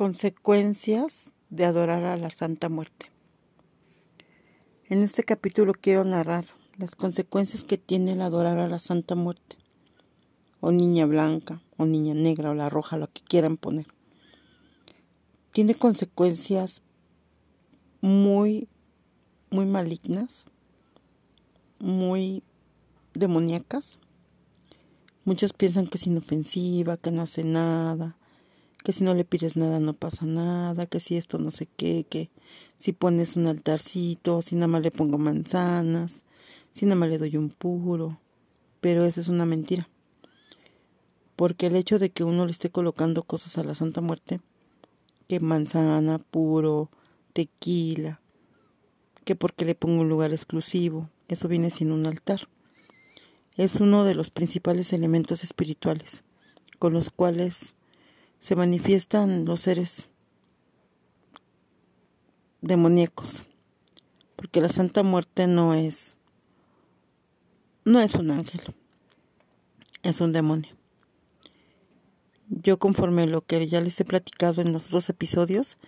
Consecuencias de adorar a la Santa Muerte. En este capítulo quiero narrar las consecuencias que tiene el adorar a la Santa Muerte, o niña blanca, o niña negra, o la roja, lo que quieran poner. Tiene consecuencias muy, muy malignas, muy demoníacas. Muchos piensan que es inofensiva, que no hace nada, que si no le pides nada no pasa nada, que si esto no sé qué, que si pones un altarcito, si nada más le pongo manzanas, si nada más le doy un puro, pero eso es una mentira. Porque el hecho de que uno le esté colocando cosas a la Santa Muerte, que manzana, puro, tequila, que porque le pongo un lugar exclusivo, eso viene sin un altar. Es uno de los principales elementos espirituales con los cuales se manifiestan los seres demoníacos, porque la Santa Muerte no es no es un ángel, es un demonio. Yo conforme lo que ya les he platicado en los dos episodios,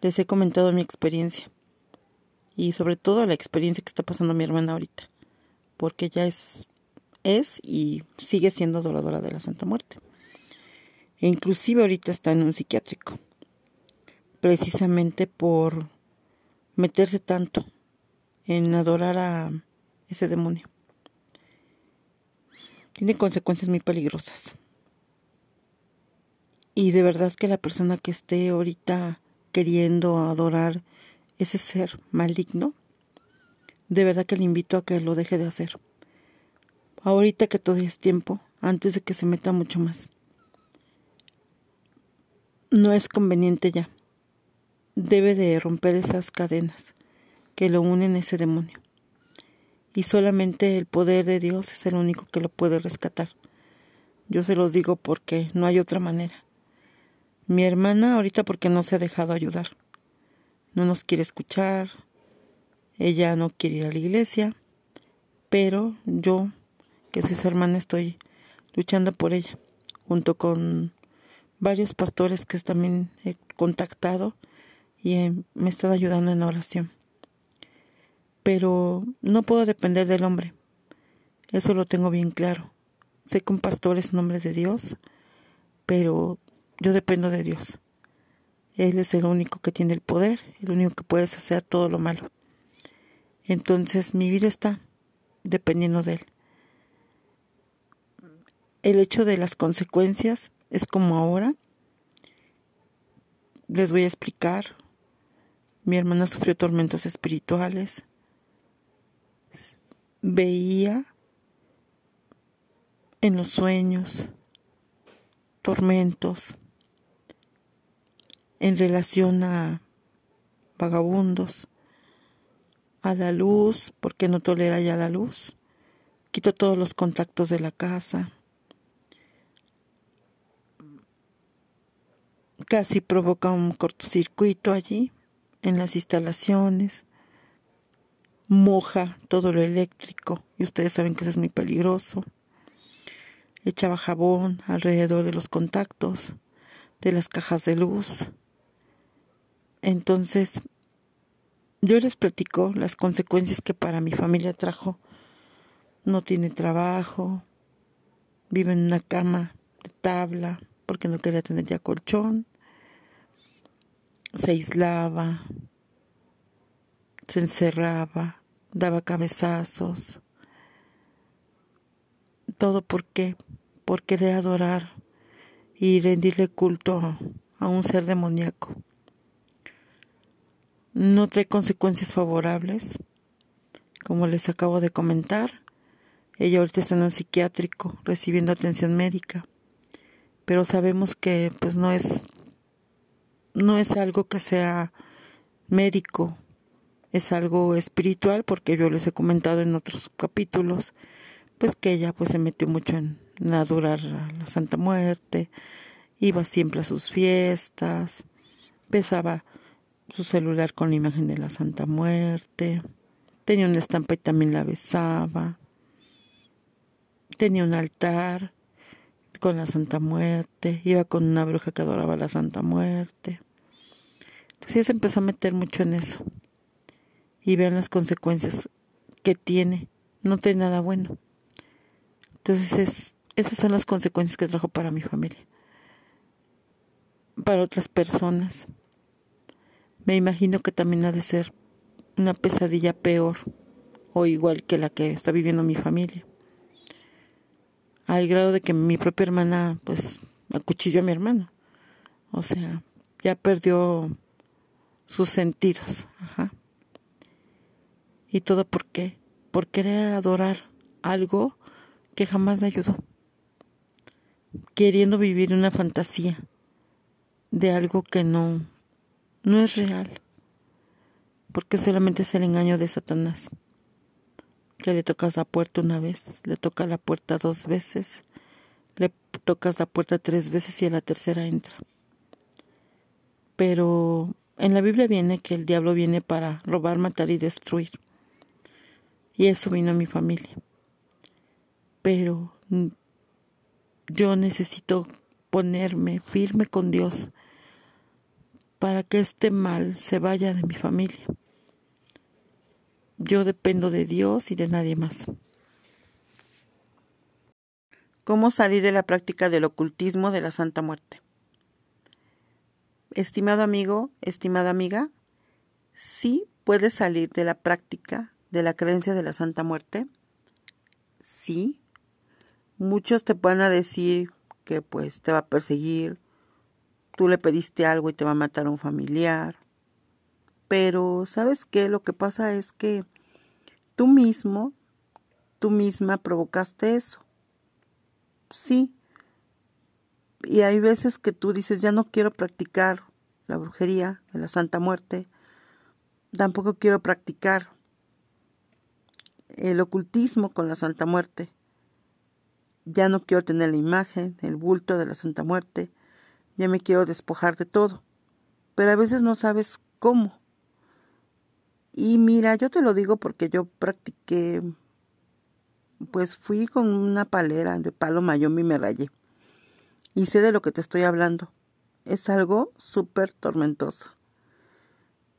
les he comentado mi experiencia y sobre todo la experiencia que está pasando mi hermana ahorita, porque ya es es y sigue siendo adoradora de la Santa Muerte. E inclusive ahorita está en un psiquiátrico, precisamente por meterse tanto en adorar a ese demonio. Tiene consecuencias muy peligrosas. Y de verdad que la persona que esté ahorita queriendo adorar ese ser maligno, de verdad que le invito a que lo deje de hacer. Ahorita que todavía es tiempo, antes de que se meta mucho más no es conveniente ya. Debe de romper esas cadenas que lo unen a ese demonio. Y solamente el poder de Dios es el único que lo puede rescatar. Yo se los digo porque no hay otra manera. Mi hermana ahorita porque no se ha dejado ayudar. No nos quiere escuchar. Ella no quiere ir a la iglesia. Pero yo, que soy su hermana, estoy luchando por ella, junto con varios pastores que también he contactado y me están ayudando en oración. Pero no puedo depender del hombre. Eso lo tengo bien claro. Sé que un pastor es un hombre de Dios, pero yo dependo de Dios. Él es el único que tiene el poder, el único que puede hacer todo lo malo. Entonces mi vida está dependiendo de Él. El hecho de las consecuencias es como ahora. Les voy a explicar. Mi hermana sufrió tormentos espirituales. Veía en los sueños tormentos en relación a vagabundos, a la luz, porque no tolera ya la luz. Quito todos los contactos de la casa casi provoca un cortocircuito allí en las instalaciones, moja todo lo eléctrico y ustedes saben que eso es muy peligroso. Echaba jabón alrededor de los contactos, de las cajas de luz. Entonces, yo les platico las consecuencias que para mi familia trajo. No tiene trabajo, vive en una cama de tabla porque no quería tener ya colchón se aislaba, se encerraba, daba cabezazos. Todo por qué? Por adorar y rendirle culto a, un ser demoníaco. No trae consecuencias favorables, como les acabo de comentar. Ella ahorita está en un psiquiátrico recibiendo atención médica, pero sabemos que pues no es no es algo que sea médico, es algo espiritual porque yo les he comentado en otros capítulos, pues que ella pues se metió mucho en, adorar a la Santa Muerte, iba siempre a sus fiestas, besaba su celular con la imagen de la Santa Muerte, tenía una estampa y también la besaba, tenía un altar con la Santa Muerte, iba con una bruja que adoraba la Santa Muerte. Entonces se empezó a meter mucho en eso. Y vean las consecuencias que tiene. No tiene nada bueno. Entonces es, esas son las consecuencias que trajo para mi familia. Para otras personas. Me imagino que también ha de ser una pesadilla peor o igual que la que está viviendo mi familia. Al grado de que mi propia hermana, pues, acuchilló a mi hermano. O sea, ya perdió sus sentidos. ¿Y todo por qué? Por querer adorar algo que jamás me ayudó. Queriendo vivir una fantasía de algo que no, no es real. Porque solamente es el engaño de Satanás. Que le tocas la puerta una vez, le toca la puerta dos veces, le tocas la puerta tres veces y a la tercera entra. Pero en la Biblia viene que el diablo viene para robar, matar y destruir. Y eso vino a mi familia. Pero yo necesito ponerme firme con Dios para que este mal se vaya de mi familia. Yo dependo de Dios y de nadie más. ¿Cómo salir de la práctica del ocultismo de la Santa Muerte? Estimado amigo, estimada amiga, sí puedes salir de la práctica de la creencia de la Santa Muerte. Sí. Muchos te van a decir que pues te va a perseguir, tú le pediste algo y te va a matar a un familiar. Pero, ¿sabes qué? Lo que pasa es que tú mismo, tú misma provocaste eso. Sí, y hay veces que tú dices, ya no quiero practicar la brujería de la Santa Muerte, tampoco quiero practicar el ocultismo con la Santa Muerte, ya no quiero tener la imagen, el bulto de la Santa Muerte, ya me quiero despojar de todo, pero a veces no sabes cómo. Y mira, yo te lo digo porque yo practiqué, pues fui con una palera de palo mayón y me rayé y sé de lo que te estoy hablando. Es algo súper tormentoso.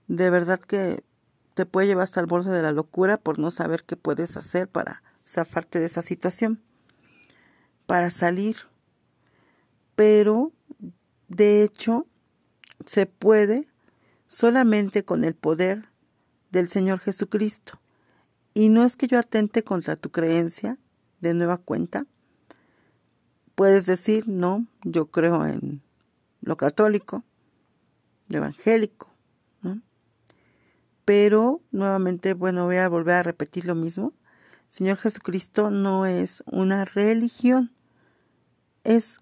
De verdad que te puede llevar hasta el borde de la locura por no saber qué puedes hacer para zafarte de esa situación, para salir. Pero, de hecho, se puede solamente con el poder del Señor Jesucristo. Y no es que yo atente contra tu creencia, de nueva cuenta, Puedes decir, no, yo creo en lo católico, lo evangélico, ¿no? Pero nuevamente, bueno, voy a volver a repetir lo mismo. Señor Jesucristo no es una religión, es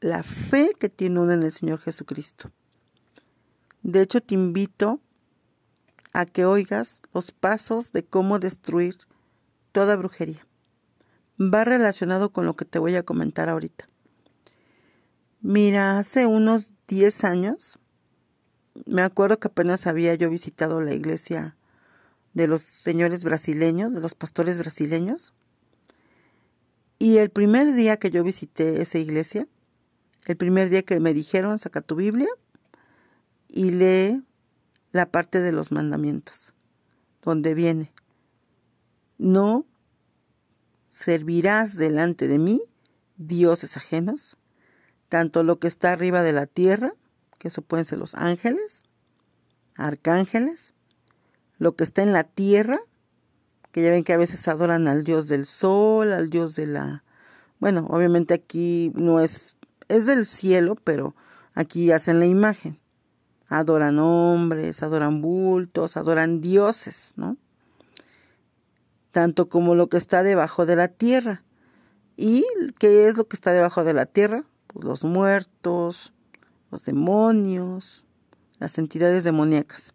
la fe que tiene uno en el Señor Jesucristo. De hecho, te invito a que oigas los pasos de cómo destruir toda brujería va relacionado con lo que te voy a comentar ahorita. Mira, hace unos 10 años, me acuerdo que apenas había yo visitado la iglesia de los señores brasileños, de los pastores brasileños. Y el primer día que yo visité esa iglesia, el primer día que me dijeron, saca tu Biblia y lee la parte de los mandamientos, donde viene, no servirás delante de mí dioses ajenos, tanto lo que está arriba de la tierra, que eso pueden ser los ángeles, arcángeles, lo que está en la tierra, que ya ven que a veces adoran al dios del sol, al dios de la... Bueno, obviamente aquí no es... es del cielo, pero aquí hacen la imagen. Adoran hombres, adoran bultos, adoran dioses, ¿no? tanto como lo que está debajo de la tierra. ¿Y qué es lo que está debajo de la tierra? Pues los muertos, los demonios, las entidades demoníacas.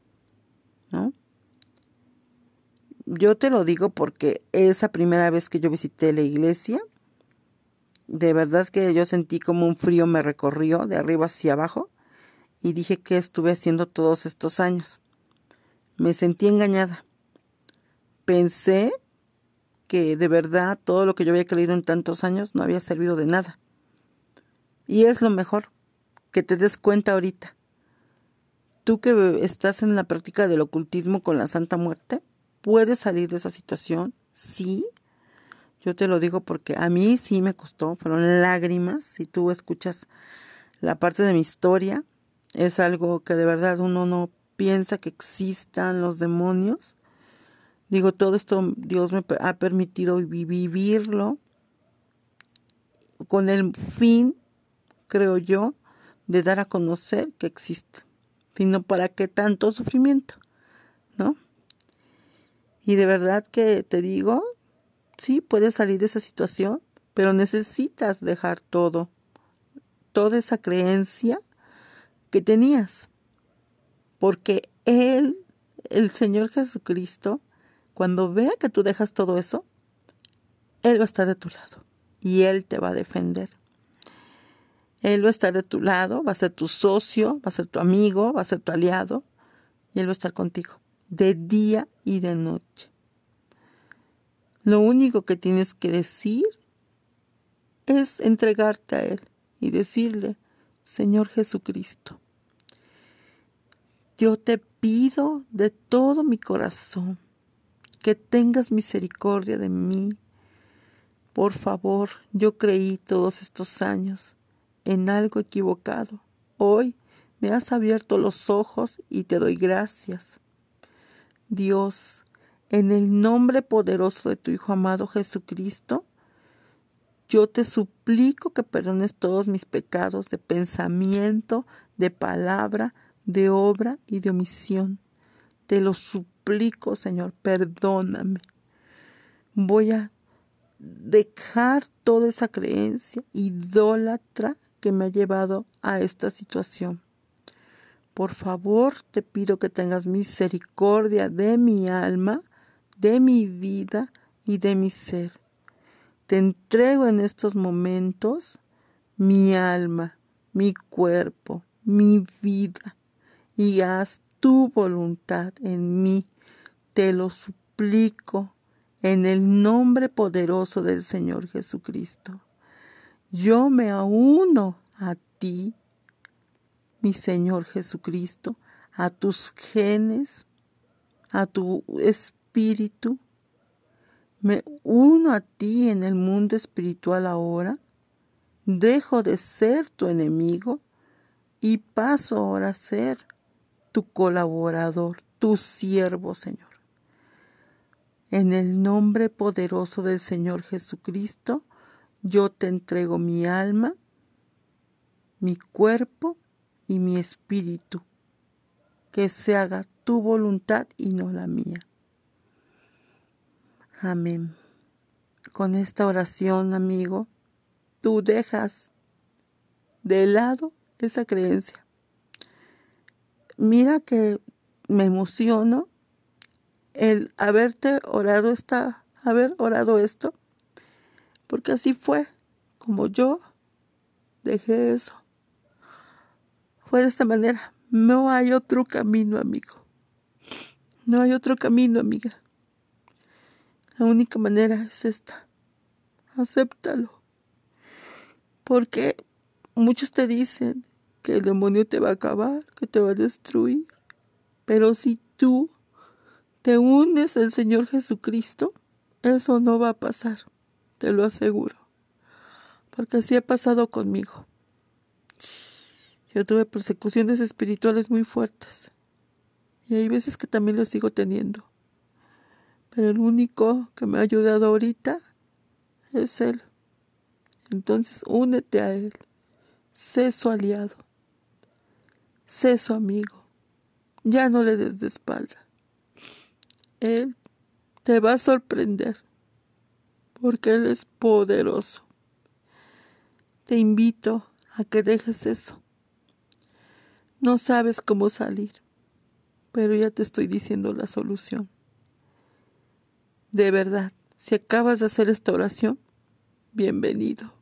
¿No? Yo te lo digo porque esa primera vez que yo visité la iglesia, de verdad que yo sentí como un frío me recorrió de arriba hacia abajo y dije que estuve haciendo todos estos años. Me sentí engañada. Pensé que de verdad todo lo que yo había creído en tantos años no había servido de nada. Y es lo mejor que te des cuenta ahorita. Tú que estás en la práctica del ocultismo con la Santa Muerte, puedes salir de esa situación, sí. Yo te lo digo porque a mí sí me costó, fueron lágrimas. Si tú escuchas la parte de mi historia, es algo que de verdad uno no piensa que existan los demonios. Digo, todo esto Dios me ha permitido vivirlo con el fin, creo yo, de dar a conocer que existe. Sino para qué tanto sufrimiento, ¿no? Y de verdad que te digo, sí, puedes salir de esa situación, pero necesitas dejar todo, toda esa creencia que tenías. Porque Él, el Señor Jesucristo, cuando vea que tú dejas todo eso, Él va a estar de tu lado y Él te va a defender. Él va a estar de tu lado, va a ser tu socio, va a ser tu amigo, va a ser tu aliado y Él va a estar contigo de día y de noche. Lo único que tienes que decir es entregarte a Él y decirle, Señor Jesucristo, yo te pido de todo mi corazón que tengas misericordia de mí. Por favor, yo creí todos estos años en algo equivocado. Hoy me has abierto los ojos y te doy gracias. Dios, en el nombre poderoso de tu Hijo amado Jesucristo, yo te suplico que perdones todos mis pecados de pensamiento, de palabra, de obra y de omisión. Te lo suplico, Señor, perdóname. Voy a dejar toda esa creencia idólatra que me ha llevado a esta situación. Por favor, te pido que tengas misericordia de mi alma, de mi vida y de mi ser. Te entrego en estos momentos mi alma, mi cuerpo, mi vida y haz tu voluntad en mí. Te lo suplico en el nombre poderoso del Señor Jesucristo. Yo me auno a ti, mi Señor Jesucristo, a tus genes, a tu espíritu. Me uno a ti en el mundo espiritual ahora. Dejo de ser tu enemigo y paso ahora a ser tu colaborador, tu siervo, Señor. En el nombre poderoso del Señor Jesucristo, yo te entrego mi alma, mi cuerpo y mi espíritu. Que se haga tu voluntad y no la mía. Amén. Con esta oración, amigo, tú dejas de lado esa creencia mira que me emociono el haberte orado esta, haber orado esto, porque así fue como yo dejé eso. Fue de esta manera. No hay otro camino, amigo. No hay otro camino, amiga. La única manera es esta. Acéptalo. Porque muchos te dicen, que el demonio te va a acabar, que te va a destruir. Pero si tú te unes al Señor Jesucristo, eso no va a pasar, te lo aseguro. Porque así ha pasado conmigo. Yo tuve persecuciones espirituales muy fuertes. Y hay veces que también las sigo teniendo. Pero el único que me ha ayudado ahorita es Él. Entonces únete a Él. Sé su aliado. Sé su amigo. Ya no le des de espalda. Él te va a sorprender porque Él es poderoso. Te invito a que dejes eso. No sabes cómo salir, pero ya te estoy diciendo la solución. De verdad, si acabas de hacer esta oración, bienvenido.